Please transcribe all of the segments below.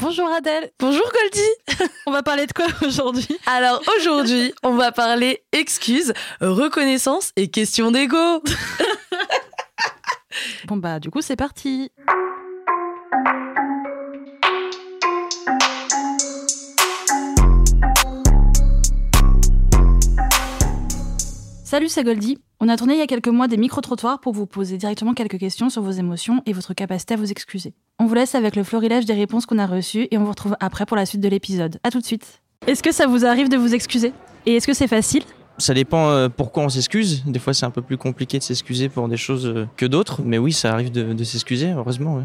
Bonjour Adèle. Bonjour Goldie. on va parler de quoi aujourd'hui? Alors aujourd'hui, on va parler excuses, reconnaissance et questions d'ego. bon bah du coup, c'est parti. Salut, c'est Goldie. On a tourné il y a quelques mois des micro-trottoirs pour vous poser directement quelques questions sur vos émotions et votre capacité à vous excuser. On vous laisse avec le florilège des réponses qu'on a reçues et on vous retrouve après pour la suite de l'épisode. A tout de suite. Est-ce que ça vous arrive de vous excuser? Et est-ce que c'est facile? Ça dépend euh, pourquoi on s'excuse. Des fois, c'est un peu plus compliqué de s'excuser pour des choses euh, que d'autres. Mais oui, ça arrive de, s'excuser, heureusement.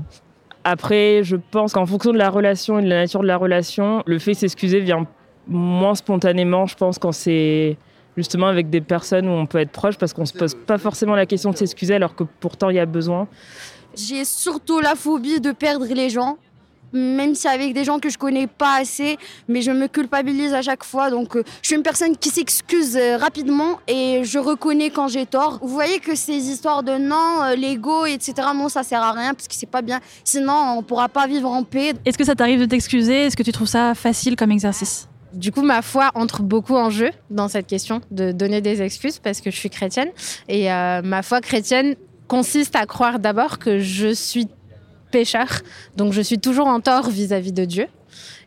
Après, je pense qu'en fonction de la relation et de la nature de la relation, le fait de s'excuser vient moins spontanément, je pense, quand c'est justement avec des personnes où on peut être proche parce qu'on se pose pas forcément la question de s'excuser alors que pourtant il y a besoin. J'ai surtout la phobie de perdre les gens, même si avec des gens que je connais pas assez, mais je me culpabilise à chaque fois. Donc euh, je suis une personne qui s'excuse euh, rapidement et je reconnais quand j'ai tort. Vous voyez que ces histoires de non, euh, l'ego, etc., non, ça sert à rien parce que c'est pas bien. Sinon, on pourra pas vivre en paix. Est-ce que ça t'arrive de t'excuser? Est-ce que tu trouves ça facile comme exercice? Du coup, ma foi entre beaucoup en jeu dans cette question de donner des excuses parce que je suis chrétienne. Et euh, ma foi chrétienne consiste à croire d'abord que je suis pécheur, donc je suis toujours en tort vis-à-vis de Dieu.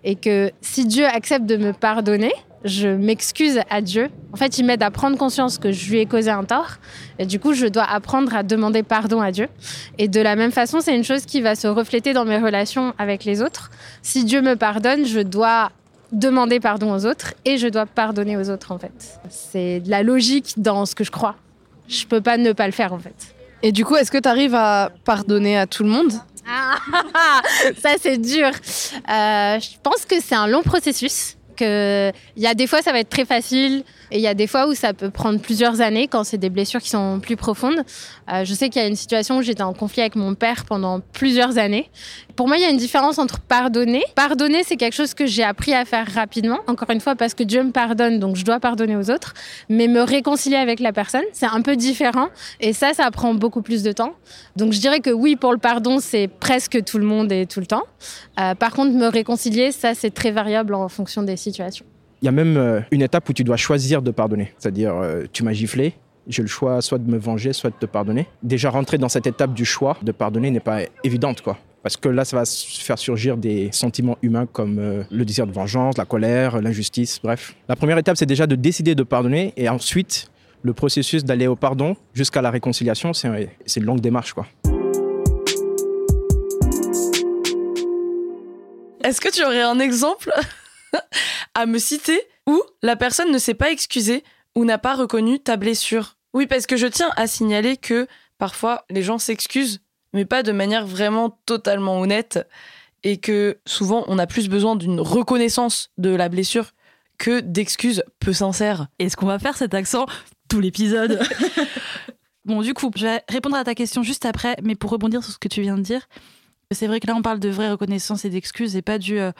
Et que si Dieu accepte de me pardonner, je m'excuse à Dieu. En fait, il m'aide à prendre conscience que je lui ai causé un tort. Et du coup, je dois apprendre à demander pardon à Dieu. Et de la même façon, c'est une chose qui va se refléter dans mes relations avec les autres. Si Dieu me pardonne, je dois demander pardon aux autres et je dois pardonner aux autres en fait. C'est de la logique dans ce que je crois. Je peux pas ne pas le faire en fait. Et du coup, est-ce que tu arrives à pardonner à tout le monde? Ah, Ça c'est dur. Euh, je pense que c'est un long processus. Il y a des fois ça va être très facile, et il y a des fois où ça peut prendre plusieurs années quand c'est des blessures qui sont plus profondes. Euh, je sais qu'il y a une situation où j'étais en conflit avec mon père pendant plusieurs années. Pour moi, il y a une différence entre pardonner. Pardonner, c'est quelque chose que j'ai appris à faire rapidement. Encore une fois, parce que Dieu me pardonne, donc je dois pardonner aux autres. Mais me réconcilier avec la personne, c'est un peu différent. Et ça, ça prend beaucoup plus de temps. Donc je dirais que oui, pour le pardon, c'est presque tout le monde et tout le temps. Euh, par contre, me réconcilier, ça, c'est très variable en fonction des situations. Il y a même euh, une étape où tu dois choisir de pardonner. C'est-à-dire, euh, tu m'as giflé, j'ai le choix soit de me venger, soit de te pardonner. Déjà, rentrer dans cette étape du choix de pardonner n'est pas évidente, quoi. Parce que là, ça va faire surgir des sentiments humains comme euh, le désir de vengeance, la colère, l'injustice, bref. La première étape, c'est déjà de décider de pardonner et ensuite, le processus d'aller au pardon jusqu'à la réconciliation, c'est une longue démarche, quoi. Est-ce que tu aurais un exemple? à me citer où la personne ne s'est pas excusée ou n'a pas reconnu ta blessure. Oui, parce que je tiens à signaler que parfois les gens s'excusent, mais pas de manière vraiment totalement honnête, et que souvent on a plus besoin d'une reconnaissance de la blessure que d'excuses peu sincères. Est-ce qu'on va faire cet accent tout l'épisode? Bon, du coup, je vais répondre à ta question juste après, mais pour rebondir sur ce que tu viens de dire, c'est vrai que là on parle de vraie reconnaissance et d'excuses et pas du euh,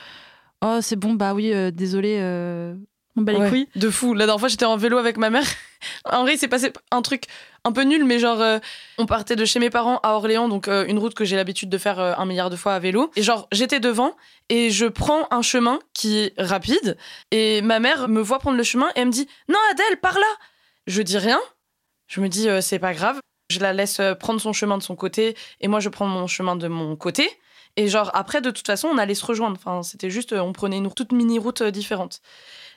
Oh, c'est bon, bah oui, euh, désolé. Euh, on bat les couilles. De fou. La dernière fois, j'étais en vélo avec ma mère. en vrai, il s'est passé un truc un peu nul, mais genre, euh, on partait de chez mes parents à Orléans, donc une route que j'ai l'habitude de faire un milliard de fois à vélo. Et genre, j'étais devant et je prends un chemin qui est rapide. Et ma mère me voit prendre le chemin et elle me dit Non, Adèle, par là Je dis rien. Je me dis C'est pas grave. Je la laisse prendre son chemin de son côté et moi, je prends mon chemin de mon côté. Et genre, après, de toute façon, on allait se rejoindre. Enfin, c'était juste, on prenait une toute mini-route euh, différente.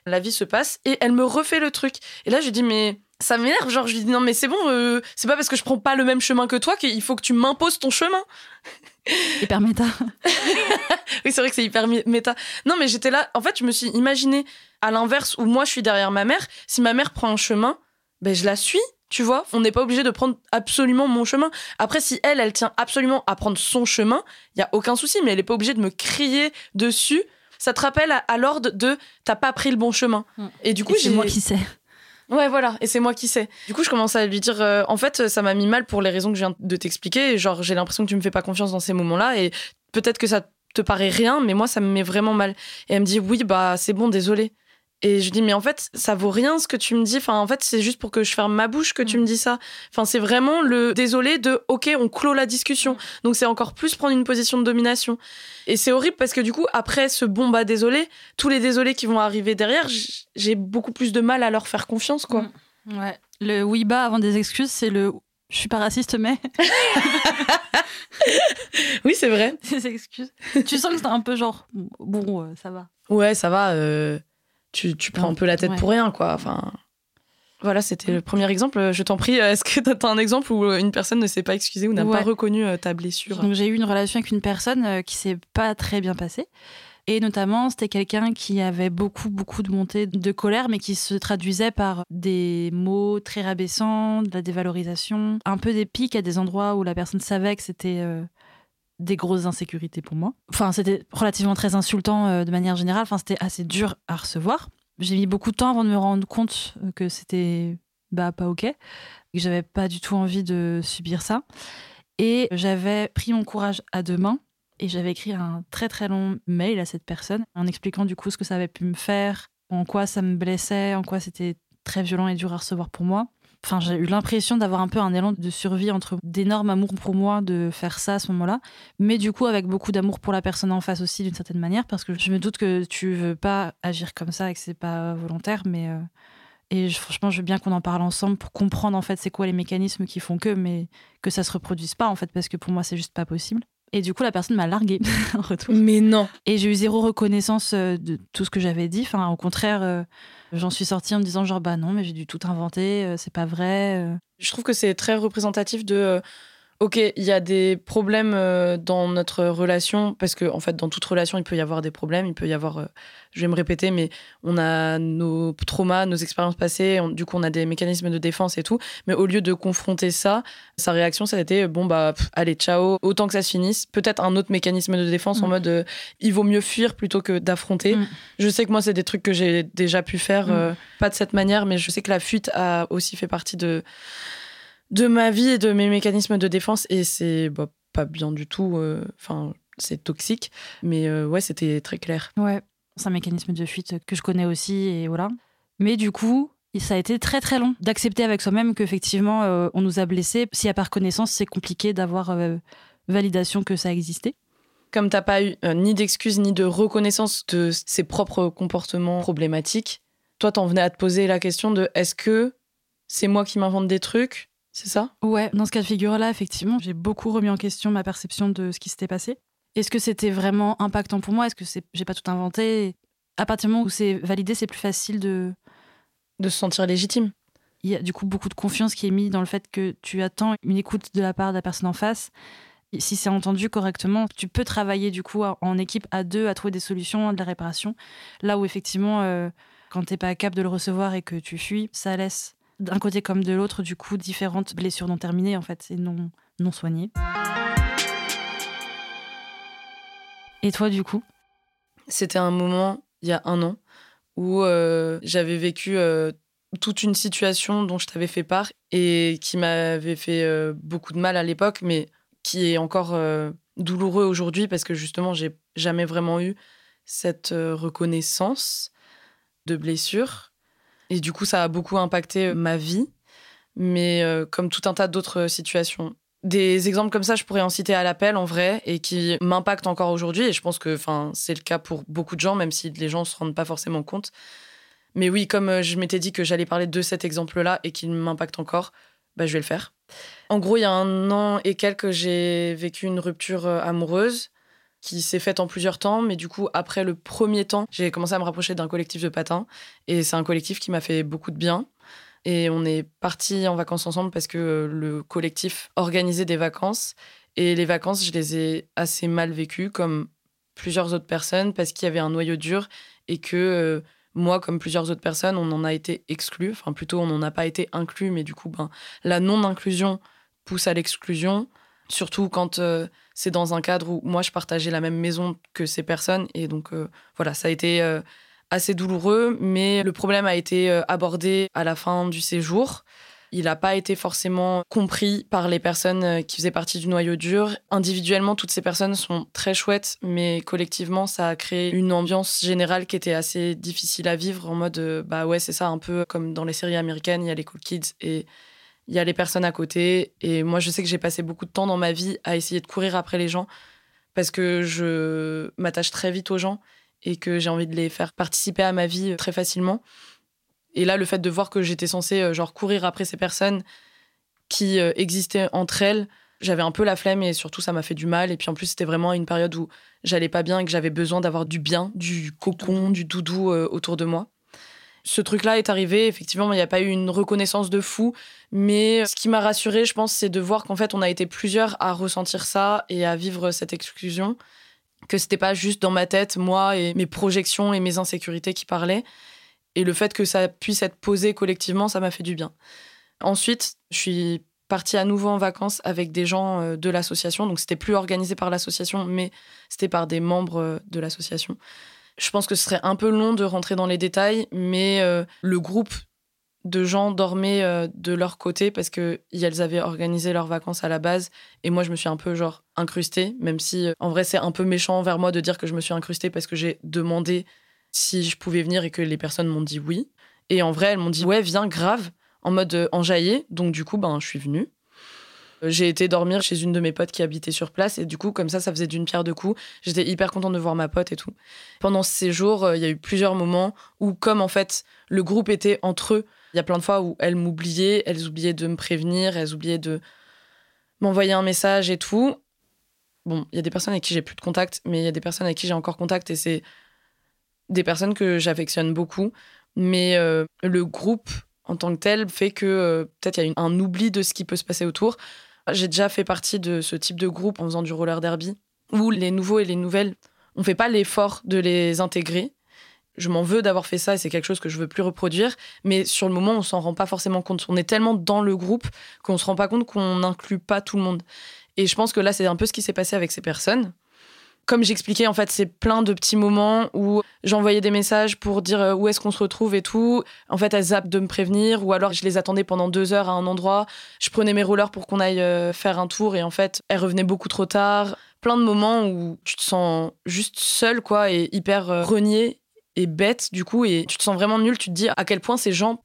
La vie se passe et elle me refait le truc. Et là, je lui dis, mais ça m'énerve. Genre, je lui dis, non, mais c'est bon, euh, c'est pas parce que je prends pas le même chemin que toi qu'il faut que tu m'imposes ton chemin. Hyper méta. oui, c'est vrai que c'est hyper méta. Non, mais j'étais là, en fait, je me suis imaginé à l'inverse où moi, je suis derrière ma mère. Si ma mère prend un chemin, ben, je la suis. Tu vois, on n'est pas obligé de prendre absolument mon chemin. Après, si elle, elle tient absolument à prendre son chemin, il y a aucun souci, mais elle n'est pas obligée de me crier dessus. Ça te rappelle à, l'ordre de t'as pas pris le bon chemin. Mm. Et du coup, c'est moi qui sais. Ouais, voilà, et c'est moi qui sais. Du coup, je commence à lui dire, euh, en fait, ça m'a mis mal pour les raisons que je viens de t'expliquer. Genre, j'ai l'impression que tu me fais pas confiance dans ces moments-là, et peut-être que ça te paraît rien, mais moi, ça me met vraiment mal. Et elle me dit, oui, bah, c'est bon, désolé. Et je dis, mais en fait, ça vaut rien ce que tu me dis. Enfin, en fait, c'est juste pour que je ferme ma bouche que tu Mm. me dis ça. Enfin, c'est vraiment le désolé de, OK, on clôt la discussion. Donc, c'est encore plus prendre une position de domination. Et c'est horrible parce que du coup, après ce bon bah désolé, tous les désolés qui vont arriver derrière, j'ai beaucoup plus de mal à leur faire confiance, quoi. Mm. Ouais. Le oui bah avant des excuses, c'est le je suis pas raciste mais Oui, c'est vrai. des excuses. tu sens que c'est un peu genre bon euh, ça va. Ouais, ça va. euh, tu, tu prends un peu la tête Ouais. pour rien, quoi. Enfin. Voilà, c'était le premier exemple. Je t'en prie, est-ce que t'as un exemple où euh, une personne ne s'est pas excusée ou n'a Ouais. pas reconnu euh, ta blessure? Donc j'ai eu une relation avec une personne euh, qui s'est pas très bien passée. Et notamment, c'était quelqu'un qui avait beaucoup, beaucoup de montées de colère, mais qui se traduisait par des mots très rabaissants, de la dévalorisation, un peu des pics à des endroits où la personne savait que c'était euh, des grosses insécurités pour moi. Enfin, c'était relativement très insultant euh, de manière générale. Enfin, c'était assez dur à recevoir. J'ai mis beaucoup de temps avant de me rendre compte euh, que c'était bah, pas OK, que j'avais pas du tout envie de subir ça. Et j'avais pris mon courage à deux mains et j'avais écrit un très très long mail à cette personne en expliquant du coup ce que ça avait pu me faire, en quoi ça me blessait, en quoi c'était très violent et dur à recevoir pour moi. Enfin, j'ai eu l'impression d'avoir un peu un élan de survie entre d'énormes amours pour moi de faire ça à ce moment-là, mais du coup avec beaucoup d'amour pour la personne en face aussi d'une certaine manière, parce que je me doute que tu veux pas agir comme ça et que c'est pas volontaire, mais euh, et franchement, je veux bien qu'on en parle ensemble pour comprendre en fait c'est quoi les mécanismes qui font que, mais que ça se reproduise pas en fait, parce que pour moi c'est juste pas possible. Et du coup, la personne m'a largué en retour. Mais non. Et j'ai eu zéro reconnaissance euh, de tout ce que j'avais dit. Enfin, au contraire, euh, j'en suis sortie en me disant genre bah non, mais j'ai dû tout inventer, euh, c'est pas vrai. Je trouve que c'est très représentatif de. Ok, il y a des problèmes euh, dans notre relation, parce que en fait, dans toute relation, il peut y avoir des problèmes, il peut y avoir, euh, je vais me répéter, mais on a nos traumas, nos expériences passées, on- du coup, on a des mécanismes de défense et tout. Mais au lieu de confronter ça, sa réaction, ça a été bon, bah, pff, allez, ciao, autant que ça se finisse. Peut-être un autre mécanisme de défense en Mm. mode euh, il vaut mieux fuir plutôt que d'affronter. Mm. Je sais que moi, c'est des trucs que j'ai déjà pu faire, Mm. euh, pas de cette manière, mais je sais que la fuite a aussi fait partie de de ma vie et de mes mécanismes de défense et c'est bah, pas bien du tout euh, enfin c'est toxique mais euh, ouais c'était très clair Ouais, c'est un mécanisme de fuite que je connais aussi et voilà. Mais du coup, ça a été très très long d'accepter avec soi-même qu'effectivement euh, on nous a blessés. S'il n'y a pas reconnaissance, c'est compliqué d'avoir euh, validation que ça existait. comme t'as pas eu euh, ni d'excuses ni de reconnaissance de ses propres comportements problématiques toi t'en venais à te poser la question de est-ce que c'est moi qui m'invente des trucs c'est ça? Ouais, dans ce cas de figure-là, effectivement, j'ai beaucoup remis en question ma perception de ce qui s'était passé. Est-ce que c'était vraiment impactant pour moi? Est-ce que c'est j'ai pas tout inventé? À partir du moment où c'est validé, c'est plus facile de. de se sentir légitime Il y a du coup beaucoup de confiance qui est mise dans le fait que tu attends une écoute de la part de la personne en face. Et Si c'est entendu correctement, tu peux travailler du coup en équipe à deux à trouver des solutions, de la réparation. Là où effectivement, euh, quand t'es pas capable de le recevoir et que tu fuis, ça laisse d'un côté comme de l'autre du coup différentes blessures non terminées en fait, et non non soignées. Et toi du coup? C'était un moment, il y a un an, où euh, j'avais vécu euh, toute une situation dont je t'avais fait part et qui m'avait fait euh, beaucoup de mal à l'époque, mais qui est encore douloureux aujourd'hui parce que justement, j'ai jamais vraiment eu cette reconnaissance de blessure. Et du coup, ça a beaucoup impacté euh, ma vie, mais euh, comme tout un tas d'autres situations. Des exemples comme ça, je pourrais en citer à l'appel en vrai et qui m'impactent encore aujourd'hui. Et je pense que c'est le cas pour beaucoup de gens, même si les gens ne se rendent pas forcément compte. Mais oui, comme euh, je m'étais dit que j'allais parler de cet exemple-là et qu'il m'impacte encore, bah, je vais le faire. En gros, il y a un an et quelques, j'ai vécu une rupture euh, amoureuse qui s'est faite en plusieurs temps. Mais du coup, après le premier temps, j'ai commencé à me rapprocher d'un collectif de patins. Et c'est un collectif qui m'a fait beaucoup de bien. Et on est partis en vacances ensemble parce que le collectif organisait des vacances. Et les vacances, je les ai assez mal vécues, comme plusieurs autres personnes, parce qu'il y avait un noyau dur et que euh, moi, comme plusieurs autres personnes, on en a été exclus. Enfin, plutôt, on n'en a pas été inclus, mais du coup, ben, la non-inclusion pousse à l'exclusion. Surtout quand euh, c'est dans un cadre où moi, je partageais la même maison que ces personnes. Et donc, euh, voilà, ça a été euh, assez douloureux, mais le problème a été abordé à la fin du séjour. il n'a pas été forcément compris par les personnes qui faisaient partie du noyau dur. Individuellement, toutes ces personnes sont très chouettes, mais collectivement, ça a créé une ambiance générale qui était assez difficile à vivre en mode, bah ouais, c'est ça, un peu comme dans les séries américaines, il y a les cool kids et il y a les personnes à côté. Et moi, je sais que j'ai passé beaucoup de temps dans ma vie à essayer de courir après les gens parce que je m'attache très vite aux gens et que j'ai envie de les faire participer à ma vie très facilement. Et là, le fait de voir que j'étais censée euh, genre courir après ces personnes qui euh, existaient entre elles, j'avais un peu la flemme et surtout ça m'a fait du mal. Et puis en plus, c'était vraiment une période où j'allais pas bien et que j'avais besoin d'avoir du bien, du cocon, du doudou euh, autour de moi. Ce truc-là est arrivé, effectivement, il n'y a pas eu une reconnaissance de fou, mais ce qui m'a rassurée, je pense, c'est de voir qu'en fait, on a été plusieurs à ressentir ça et à vivre cette exclusion, que c'était pas juste dans ma tête, moi et mes projections et mes insécurités qui parlaient, et le fait que ça puisse être posé collectivement, ça m'a fait du bien. Ensuite, je suis partie à nouveau en vacances avec des gens euh, de l'association. Donc, c'était plus organisé par l'association, mais c'était par des membres euh, de l'association. Je pense que ce serait un peu long de rentrer dans les détails, mais euh, le groupe de gens dormaient de leur côté parce qu'elles avaient organisé leurs vacances à la base. Et moi, je me suis un peu, genre, incrustée, même si, en vrai, c'est un peu méchant vers moi de dire que je me suis incrustée parce que j'ai demandé si je pouvais venir et que les personnes m'ont dit oui. Et en vrai, elles m'ont dit ouais, viens, grave, en mode euh. Donc du coup, ben, je suis venue. Euh, j'ai été dormir chez une de mes potes qui habitait sur place et du coup, comme ça, ça faisait d'une pierre deux coups. J'étais hyper contente de voir ma pote et tout. Pendant ces jours, euh, il y a eu plusieurs moments où, comme en fait, le groupe était entre eux, il y a plein de fois où elles m'oubliaient, elles oubliaient de me prévenir, elles oubliaient de m'envoyer un message et tout. Bon, il y a des personnes avec qui j'ai plus de contact, mais il y a des personnes avec qui j'ai encore contact et c'est des personnes que j'affectionne beaucoup, mais euh, le groupe en tant que tel fait que peut-être il y a un oubli de ce qui peut se passer autour. J'ai déjà fait partie de ce type de groupe en faisant du roller derby, où les nouveaux et les nouvelles, on fait pas l'effort de les intégrer. Je m'en veux d'avoir fait ça et c'est quelque chose que je veux plus reproduire. Mais sur le moment, on s'en rend pas forcément compte. On est tellement dans le groupe qu'on se rend pas compte qu'on n'inclut pas tout le monde. Et je pense que là, c'est un peu ce qui s'est passé avec ces personnes comme j'expliquais, en fait, c'est plein de petits moments où j'envoyais des messages pour dire euh, où est-ce qu'on se retrouve et tout. En fait, elles zappent de me prévenir ou alors je les attendais pendant deux heures à un endroit. Je prenais mes rollers pour qu'on aille euh, faire un tour et en fait, elles revenaient beaucoup trop tard. Plein de moments où tu te sens juste seule, quoi, et hyper euh, reniée et bête, du coup, et tu te sens vraiment nul. Tu te dis à quel point ces gens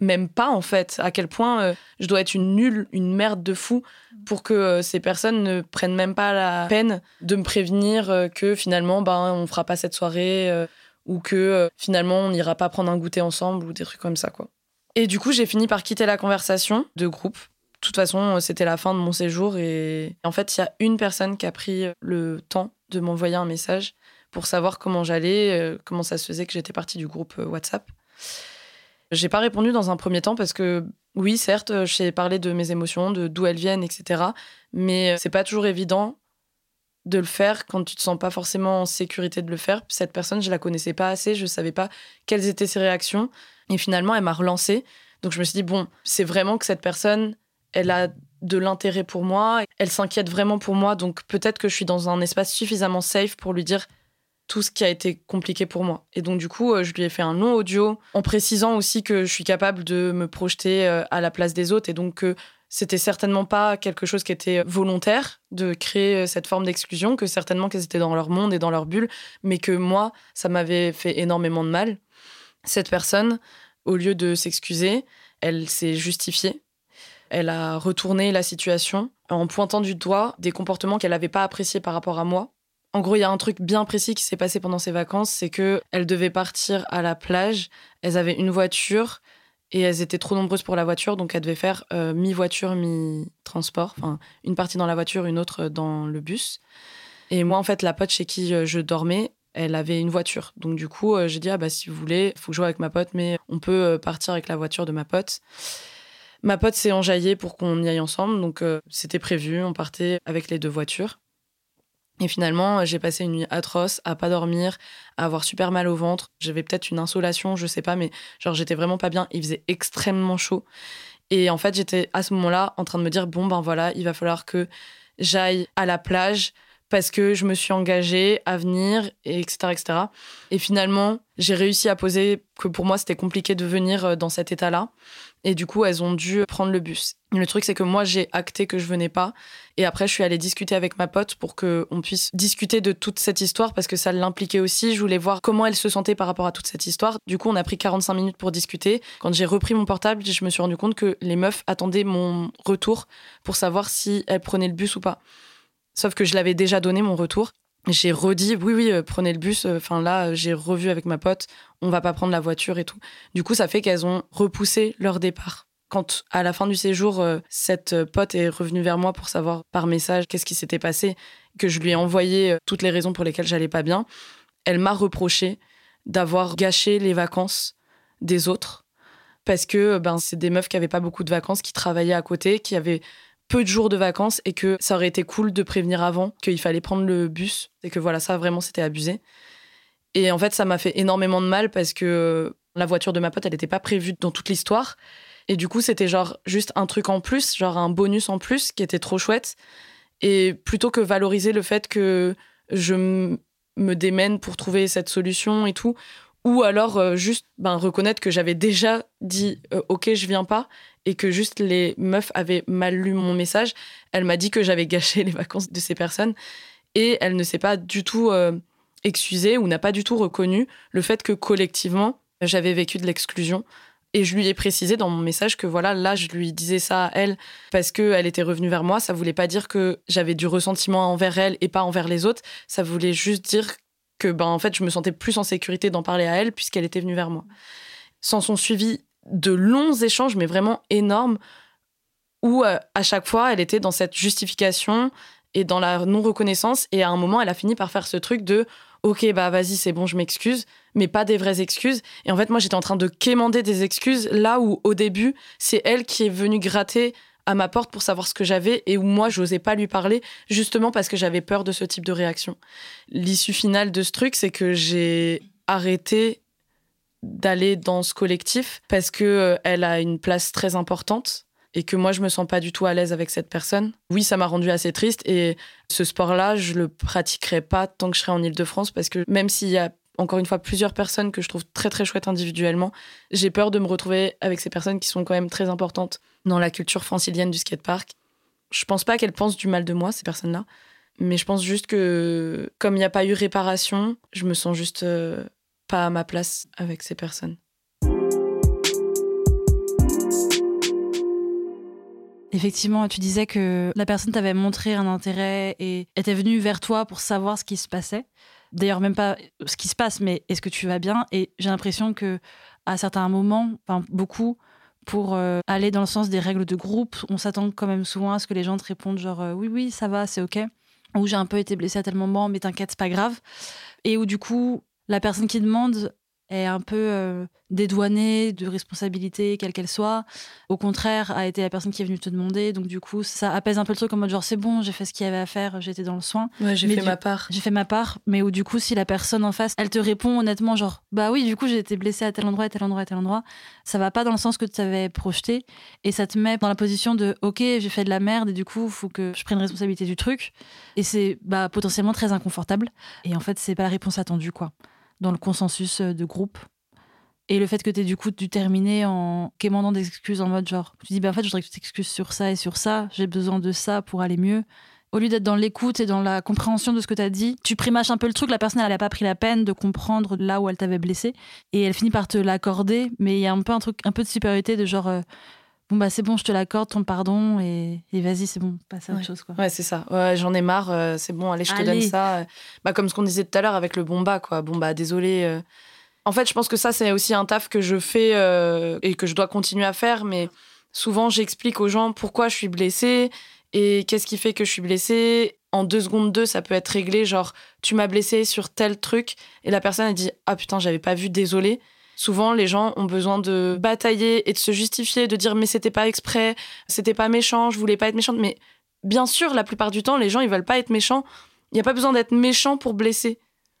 même pas en fait à quel point euh, je dois être une nulle, une merde de fou pour que euh, ces personnes ne prennent même pas la peine de me prévenir euh, que finalement ben on fera pas cette soirée ou que finalement on n'ira pas prendre un goûter ensemble ou des trucs comme ça quoi. Et du coup, j'ai fini par quitter la conversation de groupe. De toute façon, c'était la fin de mon séjour et en fait, il y a une personne qui a pris le temps de m'envoyer un message pour savoir comment j'allais, comment ça se faisait que j'étais partie du groupe WhatsApp. J'ai pas répondu dans un premier temps parce que oui, certes, je sais parler de mes émotions, de d'où elles viennent, etc. Mais c'est pas toujours évident de le faire quand tu te sens pas forcément en sécurité de le faire. Cette personne, je la connaissais pas assez, je savais pas quelles étaient ses réactions. Et finalement, elle m'a relancé. Donc je me suis dit, bon, c'est vraiment que cette personne, elle a de l'intérêt pour moi, elle s'inquiète vraiment pour moi, donc peut-être que je suis dans un espace suffisamment safe pour lui dire tout ce qui a été compliqué pour moi. Et donc, du coup, euh, je lui ai fait un long audio en précisant aussi que je suis capable de me projeter euh, à la place des autres et donc que c'était certainement pas quelque chose qui était volontaire de créer euh, cette forme d'exclusion, que certainement qu'elles étaient dans leur monde et dans leur bulle, mais que moi, ça m'avait fait énormément de mal. Cette personne, au lieu de s'excuser, elle s'est justifiée. Elle a retourné la situation en pointant du doigt des comportements qu'elle n'avait pas appréciés par rapport à moi en gros, il y a un truc bien précis qui s'est passé pendant ces vacances, c'est que elles devaient partir à la plage. Elles avaient une voiture et elles étaient trop nombreuses pour la voiture, donc elles devaient faire euh, mi-voiture, mi-transport. Enfin, une partie dans la voiture, une autre dans le bus. Et moi, en fait, la pote chez qui euh, je dormais, elle avait une voiture. Donc du coup, euh, j'ai dit ah bah si vous voulez, faut que je joue avec ma pote, mais on peut partir avec la voiture de ma pote. Ma pote s'est enjaillée pour qu'on y aille ensemble, donc c'était prévu. On partait avec les deux voitures. Et finalement, j'ai passé une nuit atroce à pas dormir, à avoir super mal au ventre. J'avais peut-être une insolation, je sais pas, mais genre j'étais vraiment pas bien. Il faisait extrêmement chaud. Et en fait, j'étais à ce moment-là en train de me dire bon ben voilà, il va falloir que j'aille à la plage parce que je me suis engagée à venir, et etc., etc. Et finalement, j'ai réussi à poser que pour moi, c'était compliqué de venir euh, dans cet état-là. Et du coup, elles ont dû prendre le bus. Le truc, c'est que moi, j'ai acté que je venais pas. Et après, je suis allée discuter avec ma pote pour qu'on puisse discuter de toute cette histoire parce que ça l'impliquait aussi. Je voulais voir comment elle se sentait par rapport à toute cette histoire. Du coup, on a pris 45 minutes pour discuter. Quand j'ai repris mon portable, je me suis rendu compte que les meufs attendaient mon retour pour savoir si elles prenaient le bus ou pas. Sauf que je l'avais déjà donné mon retour. J'ai redit oui oui euh, prenez le bus. Enfin là j'ai revu avec ma pote. On va pas prendre la voiture et tout. Du coup ça fait qu'elles ont repoussé leur départ. Quand à la fin du séjour euh, cette pote est revenue vers moi pour savoir par message qu'est-ce qui s'était passé, que je lui ai envoyé euh, toutes les raisons pour lesquelles j'allais pas bien, elle m'a reproché d'avoir gâché les vacances des autres parce que ben c'est des meufs qui avaient pas beaucoup de vacances, qui travaillaient à côté, qui avaient peu de jours de vacances et que ça aurait été cool de prévenir avant qu'il fallait prendre le bus et que voilà, ça vraiment c'était abusé. Et en fait, ça m'a fait énormément de mal parce que la voiture de ma pote, elle n'était pas prévue dans toute l'histoire. Et du coup, c'était genre juste un truc en plus, genre un bonus en plus qui était trop chouette. Et plutôt que valoriser le fait que je me démène pour trouver cette solution et tout, ou alors euh, juste ben, reconnaître que j'avais déjà dit euh, ok je viens pas et que juste les meufs avaient mal lu mon message elle m'a dit que j'avais gâché les vacances de ces personnes et elle ne s'est pas du tout euh, excusée ou n'a pas du tout reconnu le fait que collectivement j'avais vécu de l'exclusion et je lui ai précisé dans mon message que voilà, là, je lui disais ça à elle parce qu'elle était revenue vers moi. Ça voulait pas dire que j'avais du ressentiment envers elle et pas envers les autres. Ça voulait juste dire que ben en fait je me sentais plus en sécurité d'en parler à elle puisqu'elle était venue vers moi. S'en sont suivis de longs échanges mais vraiment énormes où euh, à chaque fois elle était dans cette justification et dans la non reconnaissance et à un moment elle a fini par faire ce truc de OK bah vas-y c'est bon je m'excuse mais pas des vraies excuses et en fait moi j'étais en train de quémander des excuses là où au début c'est elle qui est venue gratter à ma porte pour savoir ce que j'avais et où moi j'osais pas lui parler justement parce que j'avais peur de ce type de réaction. L'issue finale de ce truc, c'est que j'ai arrêté d'aller dans ce collectif parce que euh, elle a une place très importante et que moi je me sens pas du tout à l'aise avec cette personne. Oui, ça m'a rendu assez triste et ce sport-là, je le pratiquerai pas tant que je serai en Ile-de-France parce que même s'il y a encore une fois plusieurs personnes que je trouve très très chouettes individuellement, j'ai peur de me retrouver avec ces personnes qui sont quand même très importantes dans la culture francilienne du skatepark. Je pense pas qu'elles pensent du mal de moi, ces personnes-là. Mais je pense juste que, comme il n'y a pas eu réparation, je me sens juste euh, pas à ma place avec ces personnes. Effectivement, tu disais que la personne t'avait montré un intérêt et était venue vers toi pour savoir ce qui se passait. D'ailleurs, même pas ce qui se passe, mais est-ce que tu vas bien? Et j'ai l'impression que à certains moments, enfin beaucoup, pour euh, aller dans le sens des règles de groupe. On s'attend quand même souvent à ce que les gens te répondent genre euh, oui, oui, ça va, c'est OK. Ou j'ai un peu été blessée à tel moment, mais t'inquiète, c'est pas grave. Et où du coup, la personne qui demande est un peu euh, dédouanée de responsabilité, quelle qu'elle soit. Au contraire, a été la personne qui est venue te demander. Donc, du coup, ça apaise un peu le truc en mode genre, c'est bon, j'ai fait ce qu'il y avait à faire, j'étais dans le soin. Ouais, j'ai fait ma part. J'ai fait ma part. Mais où, du coup, si la personne en face, elle te répond honnêtement, genre, bah oui, du coup, j'ai été blessée à tel endroit, à tel endroit, à tel endroit, ça va pas dans le sens que tu avais projeté. Et ça te met dans la position de, ok, j'ai fait de la merde et du coup, il faut que je prenne responsabilité du truc. Et c'est bah, potentiellement très inconfortable. Et en fait, c'est pas la réponse attendue, quoi dans le consensus euh, de groupe. Et le fait que tu aies du coup dû terminer en quémandant des excuses en mode genre, tu dis, ben en fait, je voudrais que tu t'excuses sur ça et sur ça, j'ai besoin de ça pour aller mieux. Au lieu d'être dans l'écoute et dans la compréhension de ce que tu as dit, tu primaches un peu le truc, la personne, elle n'a pas pris la peine de comprendre là où elle t'avait blessé. Et elle finit par te l'accorder, mais il y a un peu un truc, un peu de supériorité de genre, euh, bon bah c'est bon, je te l'accorde, ton pardon, et, vas-y, c'est bon, passe à autre chose. Quoi. Ouais, c'est ça. Ouais, j'en ai marre, euh, c'est bon, allez, je te donne ça. Bah, comme ce qu'on disait tout à l'heure avec le bon bas, quoi. Bon bah désolé. En fait, je pense que ça, c'est aussi un taf que je fais euh, et que je dois continuer à faire. Mais souvent, j'explique aux gens pourquoi je suis blessée et qu'est-ce qui fait que je suis blessée. En deux secondes deux, ça peut être réglé. Genre, tu m'as blessée sur tel truc et la personne a dit ah putain, j'avais pas vu, désolé. Souvent, les gens ont besoin de batailler et de se justifier, de dire mais c'était pas exprès, c'était pas méchant, je voulais pas être méchante. Mais bien sûr, la plupart du temps, les gens ils veulent pas être méchants. Il n'y a pas besoin d'être méchant pour blesser.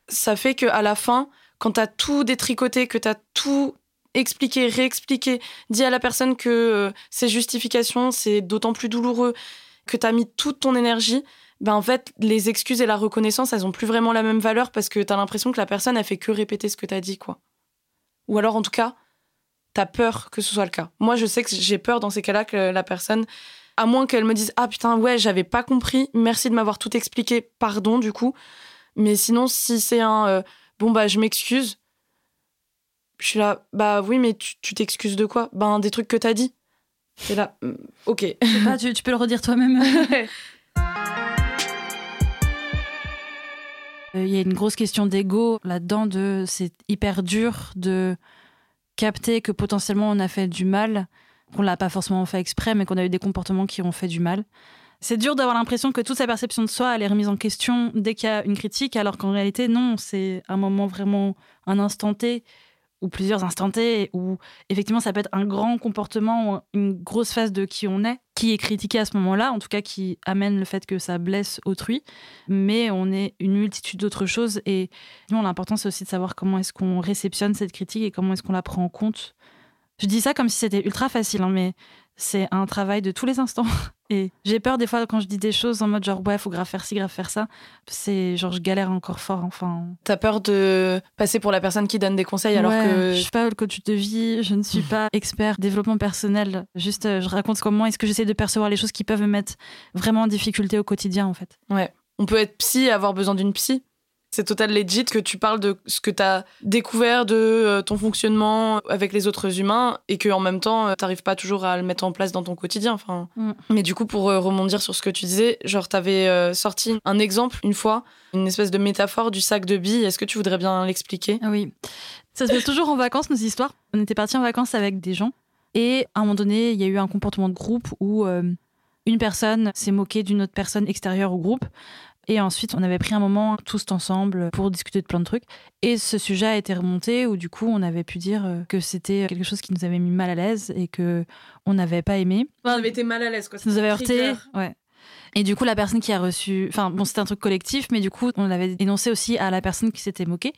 Ça fait qu'à la fin, quand tu as tout détricoté, que tu as tout expliqué, réexpliqué, dit à la personne que euh, ces justifications, c'est d'autant plus douloureux, que tu as mis toute ton énergie, ben en fait, les excuses et la reconnaissance, elles ont plus vraiment la même valeur parce que t'as l'impression que la personne, elle fait que répéter ce que t'as dit, quoi. Ou alors, en tout cas, t'as peur que ce soit le cas. Moi, je sais que j'ai peur dans ces cas-là que la personne, à moins qu'elle me dise Ah putain, ouais, j'avais pas compris, merci de m'avoir tout expliqué, pardon, du coup. Mais sinon, si c'est un euh, Bon, bah, je m'excuse, je suis là, bah oui, mais tu t'excuses de quoi? Ben, des trucs que t'as dit. C'est là, mm, ok. Pas, tu, tu peux le redire toi-même. Il y a une grosse question d'ego là-dedans, de c'est hyper dur de capter que potentiellement on a fait du mal, qu'on l'a pas forcément fait exprès, mais qu'on a eu des comportements qui ont fait du mal. C'est dur d'avoir l'impression que toute sa perception de soi elle est remise en question dès qu'il y a une critique, alors qu'en réalité non, c'est un moment vraiment, un instant T ou plusieurs instants T où effectivement ça peut être un grand comportement ou une grosse phase de qui on est qui est critiqué à ce moment-là, en tout cas qui amène le fait que ça blesse autrui, mais on est une multitude d'autres choses et nous l'important c'est aussi de savoir comment est-ce qu'on réceptionne cette critique et comment est-ce qu'on la prend en compte. Je dis ça comme si c'était ultra facile, hein, mais c'est un travail de tous les instants. Et j'ai peur des fois quand je dis des choses en mode genre ouais, faut grave faire ci, grave faire ça. C'est genre je galère encore fort. Enfin. T'as peur de passer pour la personne qui donne des conseils alors Ouais, que. je suis pas le coach de vie, je ne suis pas expert développement personnel. Juste, euh, je raconte comment est-ce que j'essaie de percevoir les choses qui peuvent me mettre vraiment en difficulté au quotidien en fait. Ouais. On peut être psy et avoir besoin d'une psy. C'est total legit que tu parles de ce que tu as découvert de euh, ton fonctionnement avec les autres humains et que en même temps, tu n'arrives pas toujours à le mettre en place dans ton quotidien. Enfin, Mm. Mais du coup, pour euh, rebondir sur ce que tu disais, genre, tu avais sorti un exemple une fois, une espèce de métaphore du sac de billes. Est-ce que tu voudrais bien l'expliquer? Ah oui. Ça se passe toujours en vacances, nos histoires. On était partis en vacances avec des gens. Et à un moment donné, il y a eu un comportement de groupe où euh, une personne s'est moquée d'une autre personne extérieure au groupe. Et ensuite, on avait pris un moment tous ensemble pour discuter de plein de trucs. Et ce sujet a été remonté où du coup, on avait pu dire euh, que c'était quelque chose qui nous avait mis mal à l'aise et que on n'avait pas aimé. On avait été mal à l'aise, quoi. Ça nous avait heurté. Ouais. Et du coup, la personne qui a reçu. Enfin, bon, c'était un truc collectif, mais du coup, on l'avait énoncé aussi à la personne qui s'était moquée.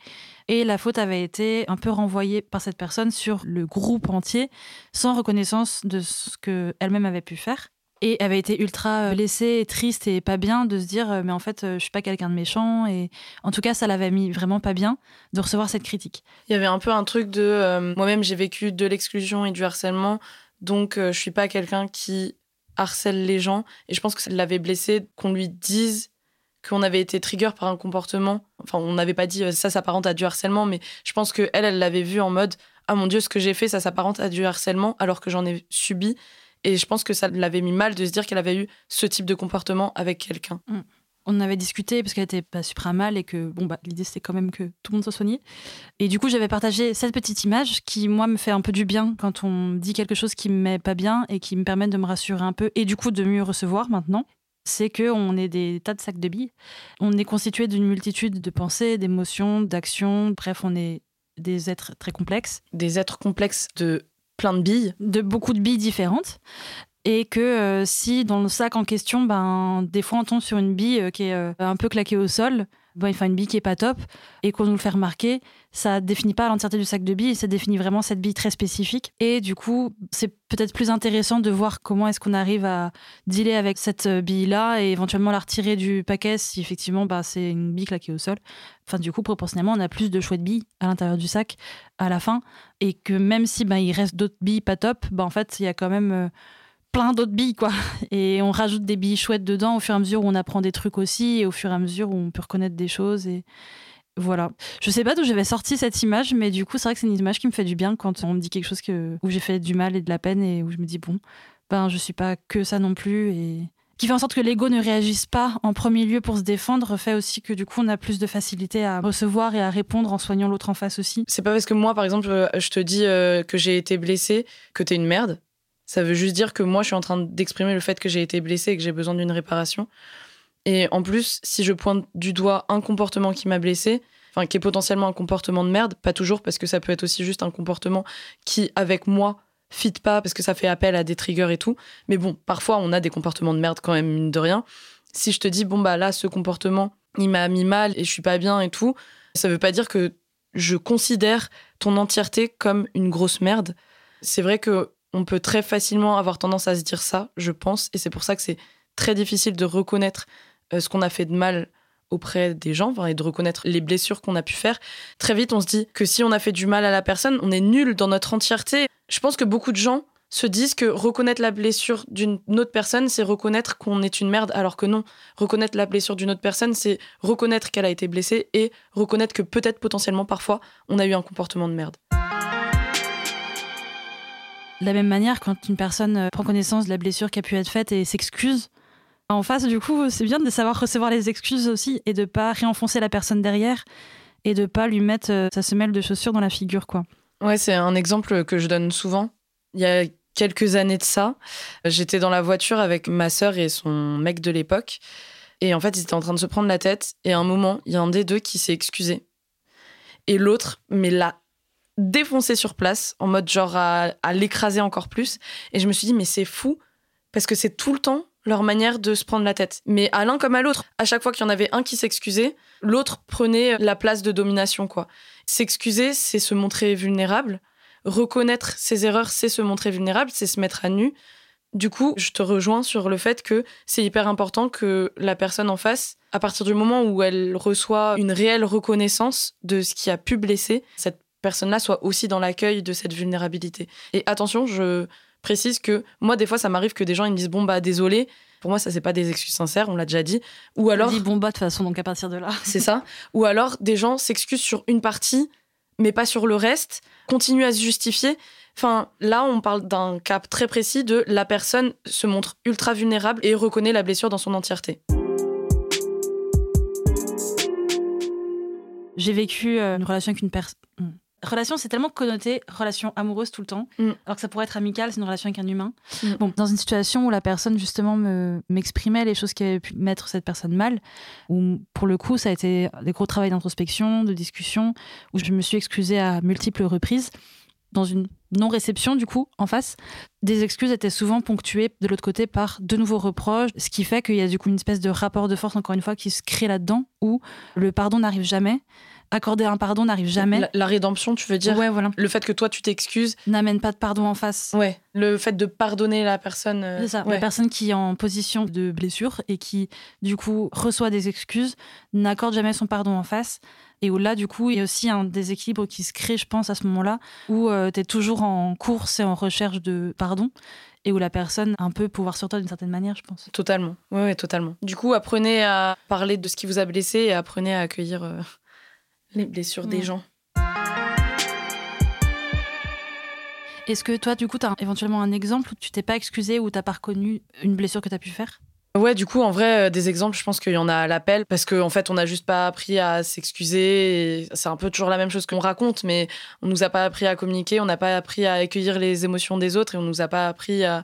Et la faute avait été un peu renvoyée par cette personne sur le groupe entier, sans reconnaissance de ce qu'elle-même avait pu faire. Et avait été ultra euh, blessée, triste et pas bien de se dire, euh, mais en fait, euh, je suis pas quelqu'un de méchant. Et en tout cas, ça l'avait mis vraiment pas bien de recevoir cette critique. Il y avait un peu un truc de. Moi-même, j'ai vécu de l'exclusion et du harcèlement. Donc, je suis pas quelqu'un qui harcèle les gens. Et je pense que ça l'avait blessé qu'on lui dise qu'on avait été trigger par un comportement. Enfin, on n'avait pas dit ça s'apparente à du harcèlement, mais je pense que elle, elle l'avait vu en mode ah mon dieu, ce que j'ai fait, ça s'apparente à du harcèlement, alors que j'en ai subi. Et je pense que ça l'avait mis mal de se dire qu'elle avait eu ce type de comportement avec quelqu'un. on en avait discuté parce qu'elle était pas super mal et que bon bah l'idée c'était quand même que tout le monde soit soigné. Et du coup j'avais partagé cette petite image qui moi me fait un peu du bien quand on dit quelque chose qui me met pas bien et qui me permet de me rassurer un peu et du coup de mieux recevoir maintenant. C'est que on est des tas de sacs de billes. On est constitué d'une multitude de pensées d'émotions d'actions. Bref on est des êtres très complexes. Des êtres complexes de plein de billes. de beaucoup de billes différentes et que euh, si dans le sac en question, ben, des fois on tombe sur une bille euh, qui est euh, un peu claquée au sol, ben, enfin une bille qui est pas top, et qu'on nous le fait remarquer, ça définit pas l'entièreté du sac de billes, ça définit vraiment cette bille très spécifique. Et du coup, c'est peut-être plus intéressant de voir comment est-ce qu'on arrive à dealer avec cette euh, bille-là et éventuellement la retirer du paquet si effectivement bah, c'est une bille claquée au sol. Enfin, du coup, proportionnellement, on a plus de choix de billes à l'intérieur du sac à la fin, et que même si ben, il reste d'autres billes pas top, ben, en fait, il y a quand même euh, plein d'autres billes, quoi. Et on rajoute des billes chouettes dedans au fur et à mesure où on apprend des trucs aussi, et au fur et à mesure où on peut reconnaître des choses. Et voilà. Je sais pas d'où j'avais sorti cette image, mais du coup, c'est vrai que c'est une image qui me fait du bien quand on me dit quelque chose que, où j'ai fait du mal et de la peine, et où je me dis, bon, ben, je suis pas que ça non plus, et qui fait en sorte que l'ego ne réagisse pas en premier lieu pour se défendre, fait aussi que du coup, on a plus de facilité à recevoir et à répondre en soignant l'autre en face aussi. C'est pas parce que moi, par exemple, je te dis euh, que j'ai été blessée que t'es une merde. Ça veut juste dire que moi, je suis en train d'exprimer le fait que j'ai été blessée et que j'ai besoin d'une réparation. Et en plus, si je pointe du doigt un comportement qui m'a blessée, enfin qui est potentiellement un comportement de merde, pas toujours parce que ça peut être aussi juste un comportement qui, avec moi, fit pas parce que ça fait appel à des triggers et tout. Mais bon, parfois, on a des comportements de merde quand même, mine de rien. Si je te dis, bon, bah là, ce comportement, il m'a mis mal et je suis pas bien et tout, ça veut pas dire que je considère ton entièreté comme une grosse merde. C'est vrai que on peut très facilement avoir tendance à se dire ça, je pense, et c'est pour ça que c'est très difficile de reconnaître euh, ce qu'on a fait de mal auprès des gens et de reconnaître les blessures qu'on a pu faire, très vite on se dit que si on a fait du mal à la personne, on est nul dans notre entièreté. Je pense que beaucoup de gens se disent que reconnaître la blessure d'une autre personne, c'est reconnaître qu'on est une merde, alors que non. Reconnaître la blessure d'une autre personne, c'est reconnaître qu'elle a été blessée et reconnaître que peut-être potentiellement parfois on a eu un comportement de merde. De la même manière, quand une personne euh, prend connaissance de la blessure qui a pu être faite et s'excuse, en face, du coup, c'est bien de savoir recevoir les excuses aussi et de pas réenfoncer la personne derrière et de pas lui mettre euh, sa semelle de chaussure dans la figure, quoi. Ouais, c'est un exemple que je donne souvent. Il y a quelques années de ça, j'étais dans la voiture avec ma sœur et son mec de l'époque. Et en fait, ils étaient en train de se prendre la tête. Et à un moment, il y a un des deux qui s'est excusé. Et l'autre, mais l'a défoncé sur place, en mode genre à, l'écraser encore plus. Et je me suis dit, mais c'est fou, parce que c'est tout le temps leur manière de se prendre la tête. Mais à l'un comme à l'autre, à chaque fois qu'il y en avait un qui s'excusait, l'autre prenait la place de domination, quoi. S'excuser, c'est se montrer vulnérable. Reconnaître ses erreurs, c'est se montrer vulnérable, c'est se mettre à nu. Du coup, je te rejoins sur le fait que c'est hyper important que la personne en face, à partir du moment où elle reçoit une réelle reconnaissance de ce qui a pu blesser, cette personne-là soit aussi dans l'accueil de cette vulnérabilité. Et attention, je précise que moi, des fois, ça m'arrive que des gens ils me disent bon bah désolé. Pour moi, ça c'est pas des excuses sincères, on l'a déjà dit. Ou alors, On dit bon bah de toute façon, donc à partir de là. c'est ça. Ou alors des gens s'excusent sur une partie, mais pas sur le reste, continuent à se justifier. Enfin, là, on parle d'un cas très précis de la personne se montre ultra vulnérable et reconnaît la blessure dans son entièreté. J'ai vécu euh, une relation avec une personne. Relation, c'est tellement connoté relation amoureuse tout le temps, Mm. alors que ça pourrait être amical, c'est une relation avec un humain. Mm. Bon, dans une situation où la personne justement me m'exprimait les choses qui avaient pu mettre cette personne mal, où pour le coup ça a été des gros travaux d'introspection, de discussion, où je me suis excusée à multiples reprises dans une non-réception du coup en face. Des excuses étaient souvent ponctuées de l'autre côté par de nouveaux reproches, ce qui fait qu'il y a du coup une espèce de rapport de force encore une fois qui se crée là-dedans où le pardon n'arrive jamais, accorder un pardon n'arrive jamais. La, la rédemption, tu veux dire Ouais, voilà. Le fait que toi, tu t'excuses. N'amène pas de pardon en face. Ouais. Le fait de pardonner la personne. euh, C'est ça. ouais. La personne qui est en position de blessure et qui, du coup, reçoit des excuses, n'accorde jamais son pardon en face. Et où là, du coup, il y a aussi un déséquilibre qui se crée, je pense, à ce moment-là, où tu es toujours en course et en recherche de pardon, et où la personne un peu pouvoir sur toi d'une certaine manière, je pense. Totalement. Ouais, ouais, totalement. Du coup, apprenez à parler de ce qui vous a blessé et apprenez à accueillir euh, les blessures des gens. Est-ce que toi, du coup, tu as éventuellement un exemple où tu t'es pas excusé ou tu pas reconnu une blessure que tu as pu faire? Ouais, du coup, en vrai, euh, des exemples, je pense qu'il y en a à l'appel parce qu'en en fait, on n'a juste pas appris à s'excuser. C'est un peu toujours la même chose qu'on raconte, mais on nous a pas appris à communiquer, on n'a pas appris à accueillir les émotions des autres et on nous a pas appris à,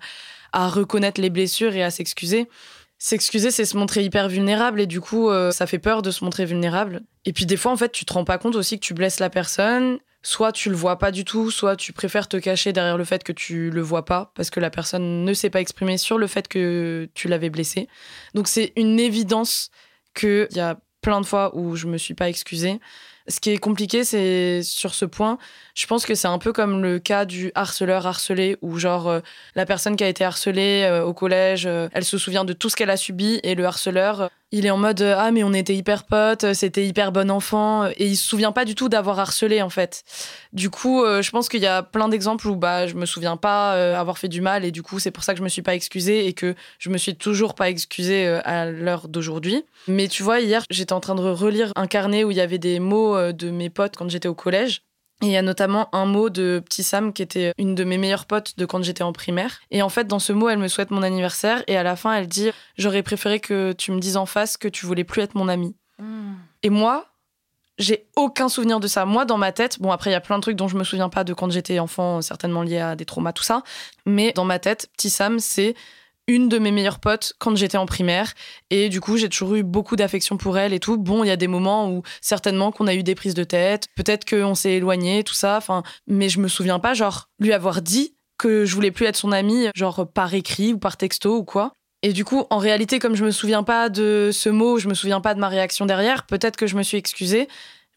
à reconnaître les blessures et à s'excuser. S'excuser, c'est se montrer hyper vulnérable et du coup, euh, ça fait peur de se montrer vulnérable. Et puis des fois, en fait, tu te rends pas compte aussi que tu blesses la personne. Soit tu le vois pas du tout, soit tu préfères te cacher derrière le fait que tu le vois pas parce que la personne ne s'est pas exprimée sur le fait que tu l'avais blessé. Donc c'est une évidence qu'il y a plein de fois où je me suis pas excusée. Ce qui est compliqué, c'est sur ce point, je pense que c'est un peu comme le cas du harceleur harcelé, où genre euh, la personne qui a été harcelée euh, au collège, euh, elle se souvient de tout ce qu'elle a subi, et le harceleur, il est en mode euh, ah mais on était hyper potes, euh, c'était hyper bon enfant, et il se souvient pas du tout d'avoir harcelé en fait. Du coup, euh, je pense qu'il y a plein d'exemples où bah je me souviens pas euh, avoir fait du mal, et du coup c'est pour ça que je me suis pas excusée et que je me suis toujours pas excusée euh, à l'heure d'aujourd'hui. Mais tu vois, hier j'étais en train de relire un carnet où il y avait des mots euh, de mes potes quand j'étais au collège. Et il y a notamment un mot de Petit Sam qui était une de mes meilleures potes de quand j'étais en primaire. Et en fait, dans ce mot, elle me souhaite mon anniversaire et à la fin, elle dit J'aurais préféré que tu me dises en face que tu voulais plus être mon ami. Et moi, j'ai aucun souvenir de ça. Moi, dans ma tête, bon, après, il y a plein de trucs dont je me souviens pas de quand j'étais enfant, certainement liés à des traumas, tout ça. Mais dans ma tête, Petit Sam, c'est une de mes meilleures potes quand j'étais en primaire. Et du coup, j'ai toujours eu beaucoup d'affection pour elle et tout. Bon, il y a des moments où certainement qu'on a eu des prises de tête, peut-être qu'on s'est éloigné, tout ça. Enfin, mais je me souviens pas, genre, lui avoir dit que je voulais plus être son amie, genre par écrit ou par texto ou quoi. Et du coup, en réalité, comme je me souviens pas de ce mot, je me souviens pas de ma réaction derrière, peut-être que je me suis excusée,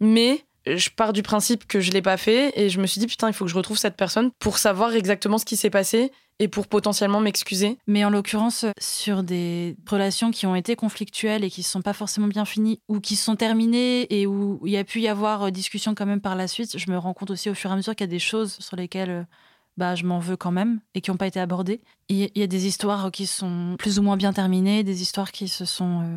mais je pars du principe que je l'ai pas fait et je me suis dit putain, il faut que je retrouve cette personne pour savoir exactement ce qui s'est passé et pour potentiellement m'excuser. Mais en l'occurrence, sur des relations qui ont été conflictuelles et qui ne sont pas forcément bien finies ou qui sont terminées et où il y a pu y avoir euh, discussion quand même par la suite, je me rends compte aussi au fur et à mesure qu'il y a des choses sur lesquelles euh, bah, je m'en veux quand même et qui n'ont pas été abordées. Il y a des histoires qui sont plus ou moins bien terminées, des histoires qui se sont... Euh,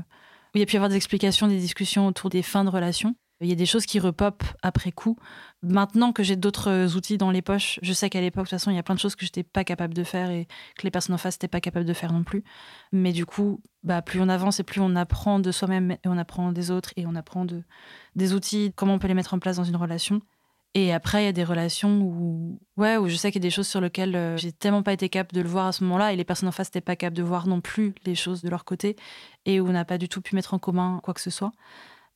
où il y a pu y avoir des explications, des discussions autour des fins de relations. Il y a des choses qui repopent après coup. Maintenant que j'ai d'autres outils dans les poches, je sais qu'à l'époque, de toute façon, il y a plein de choses que je n'étais pas capable de faire et que les personnes en face n'étaient pas capables de faire non plus. Mais du coup, bah, plus on avance et plus on apprend de soi-même et on apprend des autres et on apprend de, des outils, comment on peut les mettre en place dans une relation. Et après, il y a des relations où, ouais, où je sais qu'il y a des choses sur lesquelles euh, j'ai tellement pas été capable de le voir à ce moment-là et les personnes en face n'étaient pas capables de voir non plus les choses de leur côté et où on n'a pas du tout pu mettre en commun quoi que ce soit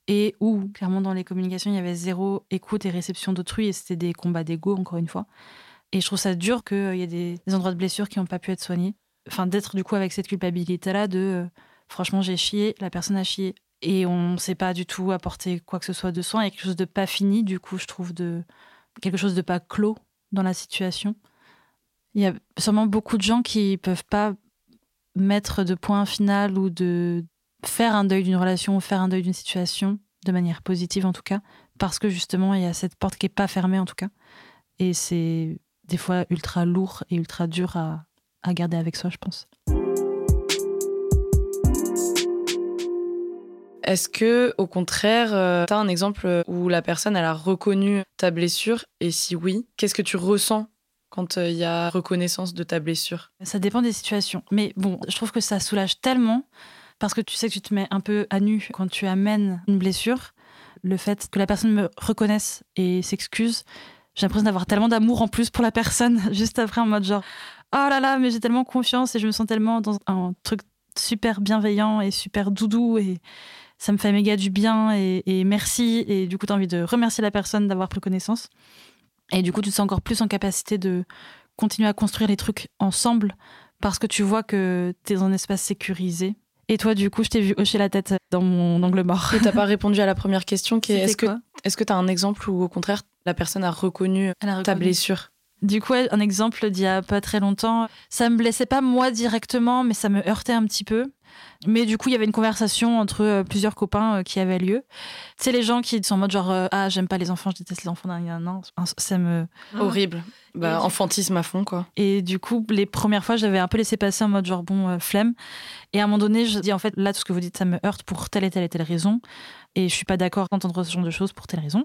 et où, clairement, dans les communications, il y avait zéro écoute et réception d'autrui, et c'était des combats d'ego, encore une fois. Et je trouve ça dur qu'il y ait des, endroits de blessure qui n'ont pas pu être soignés. Enfin, d'être du coup avec cette culpabilité-là de euh, franchement, j'ai chié, la personne a chié, et on ne sait pas du tout apporter quoi que ce soit de soin. Il y a quelque chose de pas fini, du coup, je trouve, de quelque chose de pas clos dans la situation. Il y a sûrement beaucoup de gens qui peuvent pas mettre de point final ou de, faire un deuil d'une relation ou faire un deuil d'une situation, de manière positive en tout cas, parce que justement, il y a cette porte qui n'est pas fermée en tout cas. Et c'est des fois ultra lourd et ultra dur à, à garder avec soi, je pense. Est-ce que, au contraire, euh, tu as un exemple où la personne elle a reconnu ta blessure? Et si oui, qu'est-ce que tu ressens quand euh, il y a reconnaissance de ta blessure? Ça dépend des situations. Mais bon, je trouve que ça soulage tellement parce que tu sais que tu te mets un peu à nu quand tu amènes une blessure. Le fait que la personne me reconnaisse et s'excuse, j'ai l'impression d'avoir tellement d'amour en plus pour la personne, juste après en mode genre, oh là là, mais j'ai tellement confiance et je me sens tellement dans un truc super bienveillant et super doudou et ça me fait méga du bien et, merci. Et du coup, tu as envie de remercier la personne d'avoir pris connaissance. Et du coup, tu te sens encore plus en capacité de continuer à construire les trucs ensemble parce que tu vois que tu es dans un espace sécurisé et toi, du coup, je t'ai vu hocher la tête dans mon angle mort. Et t'as pas répondu à la première question qui est est-ce que est-ce que t'as un exemple où au contraire la personne a reconnu, ta blessure? Du coup, un exemple d'il y a pas très longtemps, ça me blessait pas moi directement, mais ça me heurtait un petit peu. Mais du coup, il y avait une conversation entre euh, plusieurs copains euh, qui avait lieu. Tu sais, les gens qui sont en mode genre euh, Ah, j'aime pas les enfants, je déteste les enfants. Non, ça me. Horrible. Bah, enfantisme à fond, quoi. Et du coup, les premières fois, j'avais un peu laissé passer en mode genre bon, flemme. Et à un moment donné, je dis en fait, là, tout ce que vous dites, ça me heurte pour telle et telle et telle raison. Et je suis pas d'accord d'entendre ce genre de choses pour telle raison.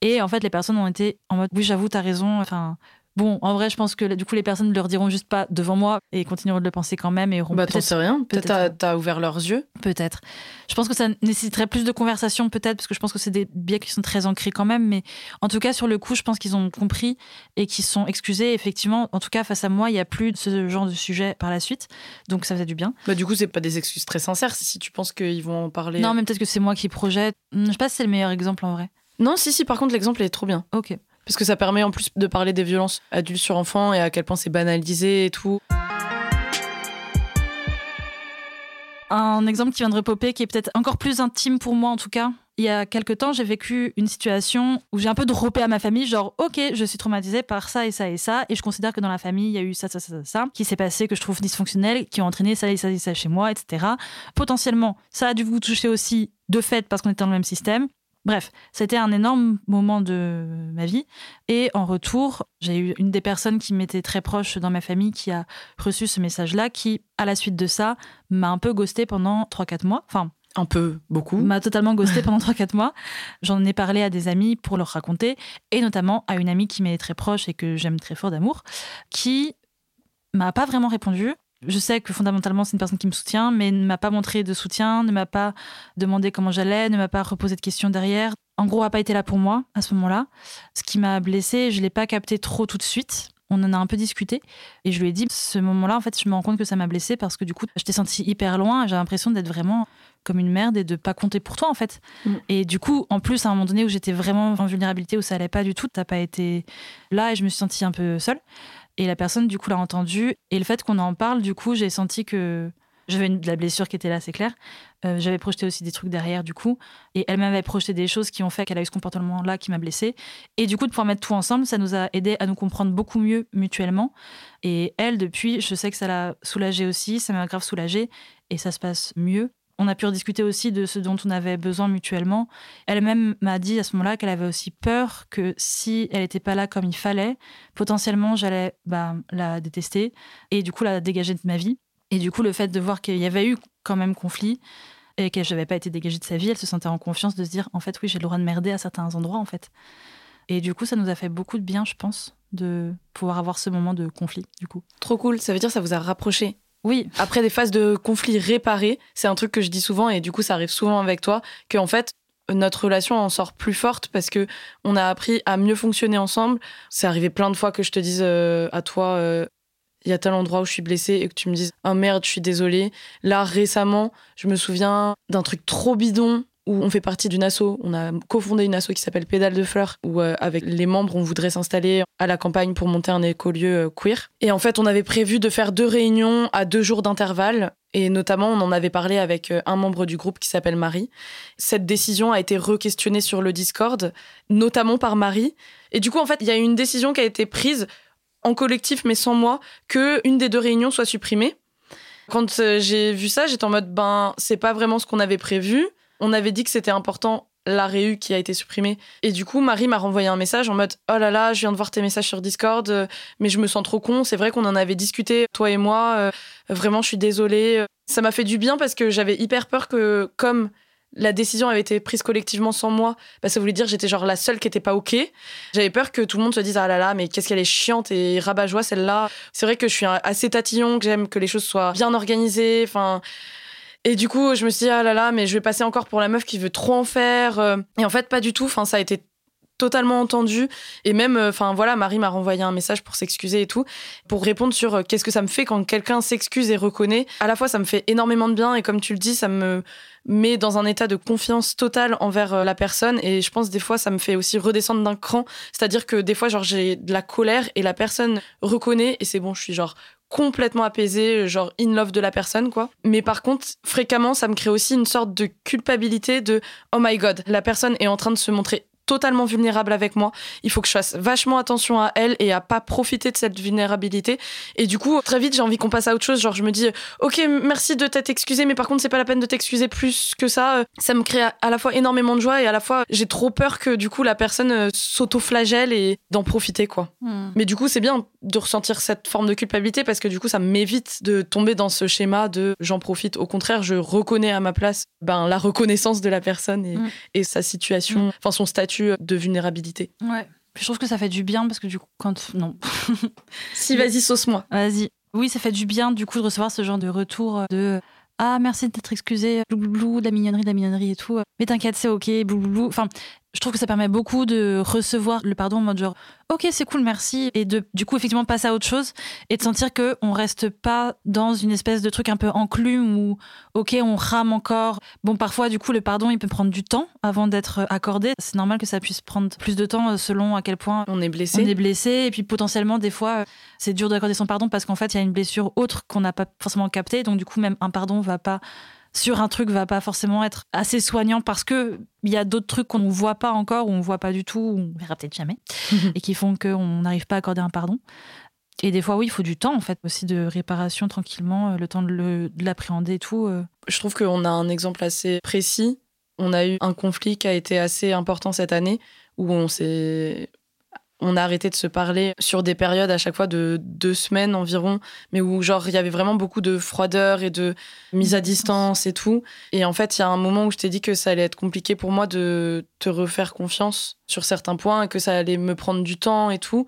Et en fait, les personnes ont été en mode Oui, j'avoue, t'as raison. Enfin, Bon, en vrai, je pense que du coup, les personnes ne leur diront juste pas devant moi et continueront de le penser quand même et auront bah, t'en sais rien. Peut-être t'as ouvert leurs yeux. Peut-être. Je pense que ça nécessiterait plus de conversation, peut-être, parce que je pense que c'est des biais qui sont très ancrés quand même. Mais en tout cas, sur le coup, je pense qu'ils ont compris et qu'ils sont excusés. Effectivement, en tout cas, face à moi, il n'y a plus de ce genre de sujet par la suite. Donc, ça faisait du bien. Bah, du coup, c'est pas des excuses très sincères si tu penses qu'ils vont en parler. Non, mais peut-être que c'est moi qui projette. Je sais pas si c'est le meilleur exemple en vrai. Non, si, si, par contre, l'exemple est trop bien. Ok. Parce que ça permet en plus de parler des violences adultes sur enfants et à quel point c'est banalisé et tout. Un exemple qui vient de repopper, qui est peut-être encore plus intime pour moi en tout cas. Il y a quelques temps, j'ai vécu une situation où j'ai un peu droppé à ma famille, genre, ok, je suis traumatisée par ça et ça et ça, et je considère que dans la famille, il y a eu ça, ça, ça, ça qui s'est passé, que je trouve dysfonctionnel, qui ont entraîné ça et ça et ça chez moi, etc. Potentiellement, ça a dû vous toucher aussi de fait parce qu'on était dans le même système. Bref, c'était un énorme moment de ma vie. Et en retour, j'ai eu une des personnes qui m'était très proche dans ma famille qui a reçu ce message-là, qui, à la suite de ça, m'a un peu ghosté pendant 3-4 mois. Enfin, un peu, beaucoup. M'a totalement ghosté pendant 3-4 mois. J'en ai parlé à des amis pour leur raconter, et notamment à une amie qui m'est très proche et que j'aime très fort d'amour, qui m'a pas vraiment répondu je sais que fondamentalement, c'est une personne qui me soutient, mais ne m'a pas montré de soutien, ne m'a pas demandé comment j'allais, ne m'a pas reposé de questions derrière. En gros, n'a pas été là pour moi à ce moment-là. Ce qui m'a blessée, je l'ai pas capté trop tout de suite. On en a un peu discuté et je lui ai dit, ce moment-là, en fait, je me rends compte que ça m'a blessée parce que du coup, je t'ai senti hyper loin. J'ai l'impression d'être vraiment comme une merde et de pas compter pour toi, en fait. Mm. Et du coup, en plus, à un moment donné où j'étais vraiment en vulnérabilité, où ça allait pas du tout, t'as pas été là et je me suis sentie un peu seule. Et la personne, du coup, l'a entendu. Et le fait qu'on en parle, du coup, j'ai senti que J'avais de la blessure qui était là, c'est clair. Euh, J'avais projeté aussi des trucs derrière, du coup. Et elle m'avait projeté des choses qui ont fait qu'elle a eu ce comportement-là qui m'a blessée. Et du coup, de pouvoir mettre tout ensemble, ça nous a aidé à nous comprendre beaucoup mieux mutuellement. Et elle, depuis, je sais que ça l'a soulagée aussi, ça m'a grave soulagée. Et ça se passe mieux. On a pu rediscuter aussi de ce dont on avait besoin mutuellement. Elle-même m'a dit à ce moment-là qu'elle avait aussi peur que si elle n'était pas là comme il fallait, potentiellement j'allais bah, la détester et du coup la dégager de ma vie. Et du coup, le fait de voir qu'il y avait eu quand même conflit et que je n'avais pas été dégagée de sa vie, elle se sentait en confiance de se dire en fait, oui, j'ai le droit de merder à certains endroits en fait. Et du coup, ça nous a fait beaucoup de bien, je pense, de pouvoir avoir ce moment de conflit, du coup. Trop cool. Ça veut dire que ça vous a rapproché. Oui, Après des phases de conflit réparés, c'est un truc que je dis souvent et du coup ça arrive souvent avec toi, que en fait notre relation en sort plus forte parce que on a appris à mieux fonctionner ensemble. C'est arrivé plein de fois que je te dise euh, à toi, euh, il y a tel endroit où je suis blessée et que tu me dises, oh merde, je suis désolée. Là récemment, je me souviens d'un truc trop bidon où on fait partie d'une asso. On a cofondé une asso qui s'appelle Pédale de Fleurs, où euh, avec les membres, on voudrait s'installer à la campagne pour monter un écolieu euh, queer. Et en fait, on avait prévu de faire deux réunions à deux jours d'intervalle. Et notamment, on en avait parlé avec euh, un membre du groupe qui s'appelle Marie. Cette décision a été re-questionnée sur le Discord, notamment par Marie. Et du coup, en fait, il y a eu une décision qui a été prise en collectif, mais sans moi, que une des deux réunions soit supprimée. Quand j'ai vu ça, j'étais en mode, ben, c'est pas vraiment ce qu'on avait prévu. On avait dit que c'était important la réu qui a été supprimée. Et du coup, Marie m'a renvoyé un message en mode Oh là là, je viens de voir tes messages sur Discord, euh, mais je me sens trop con. C'est vrai qu'on en avait discuté, toi et moi. euh, vraiment, je suis désolée. Ça m'a fait du bien parce que j'avais hyper peur que, comme la décision avait été prise collectivement sans moi, bah, ça voulait dire que j'étais genre la seule qui était pas OK. J'avais peur que tout le monde se dise Ah là là, mais qu'est-ce qu'elle est chiante et rabat-joie celle-là. C'est vrai que je suis assez tatillon, que j'aime que les choses soient bien organisées. Enfin. Et du coup, je me suis dit, ah là là, mais je vais passer encore pour la meuf qui veut trop en faire. euh. Et en fait, pas du tout. Enfin, ça a été totalement entendu. Et même, euh, enfin voilà, Marie m'a renvoyé un message pour s'excuser et tout, pour répondre sur euh, qu'est-ce que ça me fait quand quelqu'un s'excuse et reconnaît. À la fois, ça me fait énormément de bien et comme tu le dis, ça me met dans un état de confiance totale envers la personne. Et je pense des fois, ça me fait aussi redescendre d'un cran. C'est-à-dire que des fois, genre, j'ai de la colère et la personne reconnaît et c'est bon, je suis genre complètement apaisée, genre in love de la personne, quoi. Mais par contre, fréquemment, ça me crée aussi une sorte de culpabilité de oh my god, la personne est en train de se montrer totalement vulnérable avec moi. Il faut que je fasse vachement attention à elle et à pas profiter de cette vulnérabilité. Et du coup, très vite, j'ai envie qu'on passe à autre chose. Genre, je me dis, ok, merci de t'être excusé, mais par contre, c'est pas la peine de t'excuser plus que ça. Ça me crée à la fois énormément de joie et à la fois, j'ai trop peur que du coup, la personne euh, s'auto-flagelle et d'en profiter, quoi. Hmm. Mais du coup, c'est bien de ressentir cette forme de culpabilité parce que du coup, ça m'évite de tomber dans ce schéma de j'en profite. Au contraire, je reconnais à ma place ben, la reconnaissance de la personne et, Mm. et sa situation, enfin son statut de vulnérabilité. Ouais. Puis je trouve que ça fait du bien parce que du coup, quand. Non. Si, vas-y, sauce-moi. Vas-y. Oui, ça fait du bien du coup de recevoir ce genre de retour de Ah, merci de t'être excusé, blou, de la mignonnerie, de la mignonnerie et tout. Mais t'inquiète, c'est ok, blou. Enfin, je trouve que ça permet beaucoup de recevoir le pardon en mode genre Ok, c'est cool, merci. Et de du coup, effectivement, passer à autre chose et de sentir que on reste pas dans une espèce de truc un peu enclume où Ok, on rame encore. Bon, parfois, du coup, le pardon, il peut prendre du temps avant d'être accordé. C'est normal que ça puisse prendre plus de temps euh, selon à quel point On est blessé. on est blessé et puis potentiellement des fois euh, c'est dur d'accorder son pardon parce qu'en fait il y a une blessure autre qu'on n'a pas forcément captée donc du coup même un pardon va pas sur un truc va pas forcément être assez soignant parce que il y a d'autres trucs qu'on ne voit pas encore ou on voit pas du tout ou on verra peut-être jamais et qui font qu'on n'arrive pas à accorder un pardon et des fois oui il faut du temps en fait aussi de réparation tranquillement euh, le temps de l'appréhender et tout euh. Je trouve qu'on a un exemple assez précis. On a eu un conflit qui a été assez important cette année où on s'est. On a arrêté de se parler sur des périodes à chaque fois de deux semaines environ, mais où genre il y avait vraiment beaucoup de froideur et de mise à distance et tout. Et en fait, il y a un moment où je t'ai dit que ça allait être compliqué pour moi de te refaire confiance sur certains points et que ça allait me prendre du temps et tout.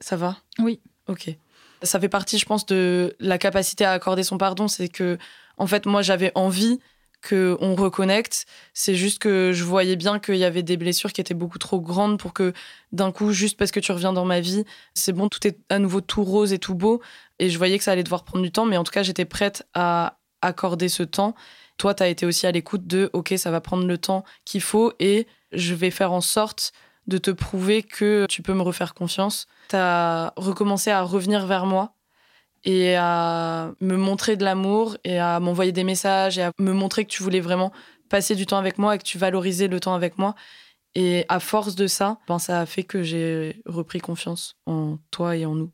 Ça va? Oui. Ok. Ça fait partie, je pense, de la capacité à accorder son pardon. C'est que, en fait, moi, j'avais envie qu'on reconnecte. C'est juste que je voyais bien qu'il y avait des blessures qui étaient beaucoup trop grandes pour que, d'un coup, juste parce que tu reviens dans ma vie, c'est bon, tout est à nouveau tout rose et tout beau. Et je voyais que ça allait devoir prendre du temps, mais en tout cas, j'étais prête à accorder ce temps. Toi, tu as été aussi à l'écoute de, OK, ça va prendre le temps qu'il faut et je vais faire en sorte de te prouver que tu peux me refaire confiance. Tu as recommencé à revenir vers moi. Et à me montrer de l'amour et à m'envoyer des messages et à me montrer que tu voulais vraiment passer du temps avec moi et que tu valorisais le temps avec moi. Et à force de ça, ben, ça a fait que j'ai repris confiance en toi et en nous.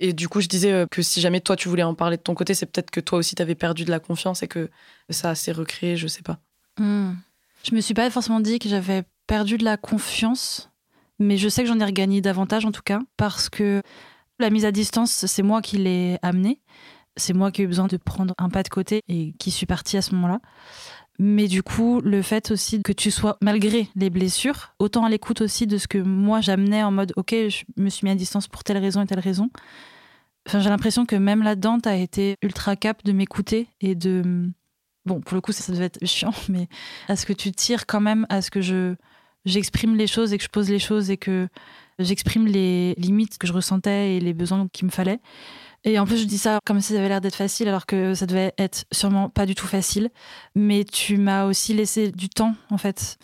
Et du coup, je disais euh, que si jamais toi, tu voulais en parler de ton côté, c'est peut-être que toi aussi, tu avais perdu de la confiance et que ça s'est recréé, je sais pas. Hmm. Je me suis pas forcément dit que j'avais perdu de la confiance, mais je sais que j'en ai regagné davantage en tout cas, parce que la mise à distance, c'est moi qui l'ai amenée. C'est moi qui ai eu besoin de prendre un pas de côté et qui suis partie à ce moment-là. Mais du coup, le fait aussi que tu sois, malgré les blessures, autant à l'écoute aussi de ce que moi j'amenais en mode, ok, je me suis mis à distance pour telle raison et telle raison. Enfin, j'ai l'impression que même là-dedans, tu as été ultra cap de m'écouter et de. Bon, pour le coup, ça, ça devait être chiant, mais à ce que tu tires quand même, à ce que je j'exprime les choses et que je pose les choses et que j'exprime les limites que je ressentais et les besoins qu'il me fallait. Et en plus, je dis ça comme si ça avait l'air d'être facile, alors que ça devait être sûrement pas du tout facile. Mais tu m'as aussi laissé du temps, en fait.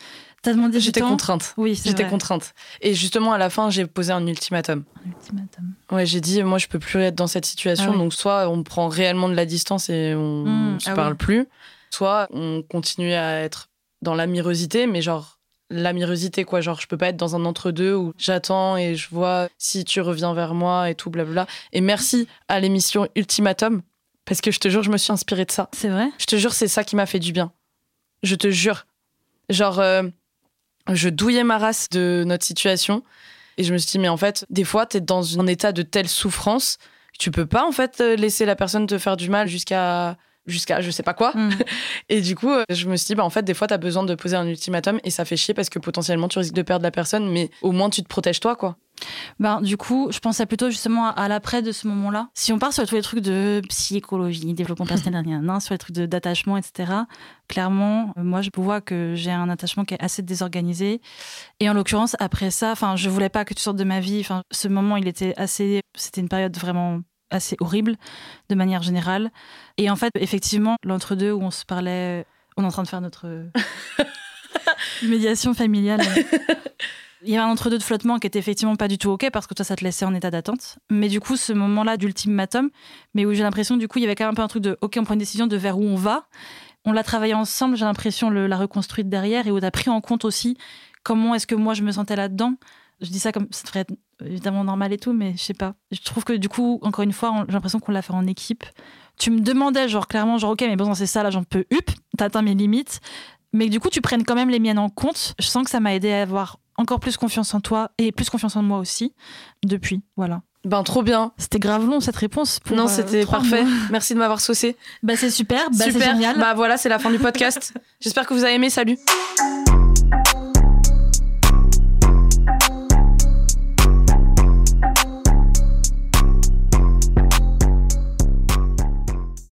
T'as demandé J'étais du temps. contrainte. Oui, J'étais contrainte. Et justement, à la fin, j'ai posé un ultimatum. Un ultimatum. Ouais, j'ai dit, moi, je peux plus être dans cette situation. Ah oui. Donc, soit on prend réellement de la distance et on Mmh, se ah parle oui. plus, soit on continue à être dans l'amirosité, mais genre l'amirosité, quoi. Genre, je peux pas être dans un entre-deux où j'attends et je vois si tu reviens vers moi et tout, blabla. Et merci à l'émission Ultimatum, parce que je te jure, je me suis inspirée de ça. C'est vrai? Je te jure, c'est ça qui m'a fait du bien. Je te jure. Genre, euh, je douillais ma race de notre situation. Et je me suis dit, mais en fait, des fois, t'es dans un état de telle souffrance que tu peux pas, en fait, euh, laisser la personne te faire du mal jusqu'à jusqu'à je sais pas quoi. Hmm. Et du coup, euh, je me suis dit, bah, en fait, des fois, t'as besoin de poser un ultimatum et ça fait chier parce que potentiellement, tu risques de perdre la personne, mais au moins, tu te protèges toi, quoi. Ben, du coup, je pensais plutôt justement à, à l'après de ce moment-là. Si on part sur tous les trucs de psychologie, développement personnel, rien, sur les trucs de- d'attachement, etc., clairement, euh, moi, je vois que j'ai un attachement qui est assez désorganisé. Et en l'occurrence, après ça, enfin, je voulais pas que tu sortes de ma vie. Enfin, ce moment, il était assez. C'était une période vraiment assez horrible, de manière générale. Et en fait, effectivement, l'entre-deux où on se parlait. On est en train de faire notre médiation familiale. Il y avait un entre-deux de flottement qui était effectivement pas du tout OK parce que toi, ça te laissait en état d'attente. Mais du coup, ce moment-là d'ultimatum, mais où j'ai l'impression, du coup, il y avait quand même un peu un truc de OK, on prend une décision de vers où on va. On l'a travaillé ensemble, j'ai l'impression, la reconstruite derrière et où tu as pris en compte aussi comment est-ce que moi je me sentais là-dedans. Je dis ça comme ça devrait être évidemment normal et tout, mais je sais pas. Je trouve que du coup, encore une fois, j'ai l'impression qu'on l'a fait en équipe. Tu me demandais, genre, clairement, genre, OK, mais bon, c'est ça, là, j'en peux, hup, t'as atteint mes limites. Mais du coup, tu prennes quand même les miennes en compte. Je sens que ça m'a aidé à avoir encore plus confiance en toi et plus confiance en moi aussi depuis. Voilà. Ben, trop bien. C'était grave long cette réponse. pour, non, euh, c'était parfait. Merci de m'avoir saucé. Bah c'est super, bah, c'est Super. génial. Bah voilà, c'est la fin du podcast. J'espère que vous avez aimé. Salut.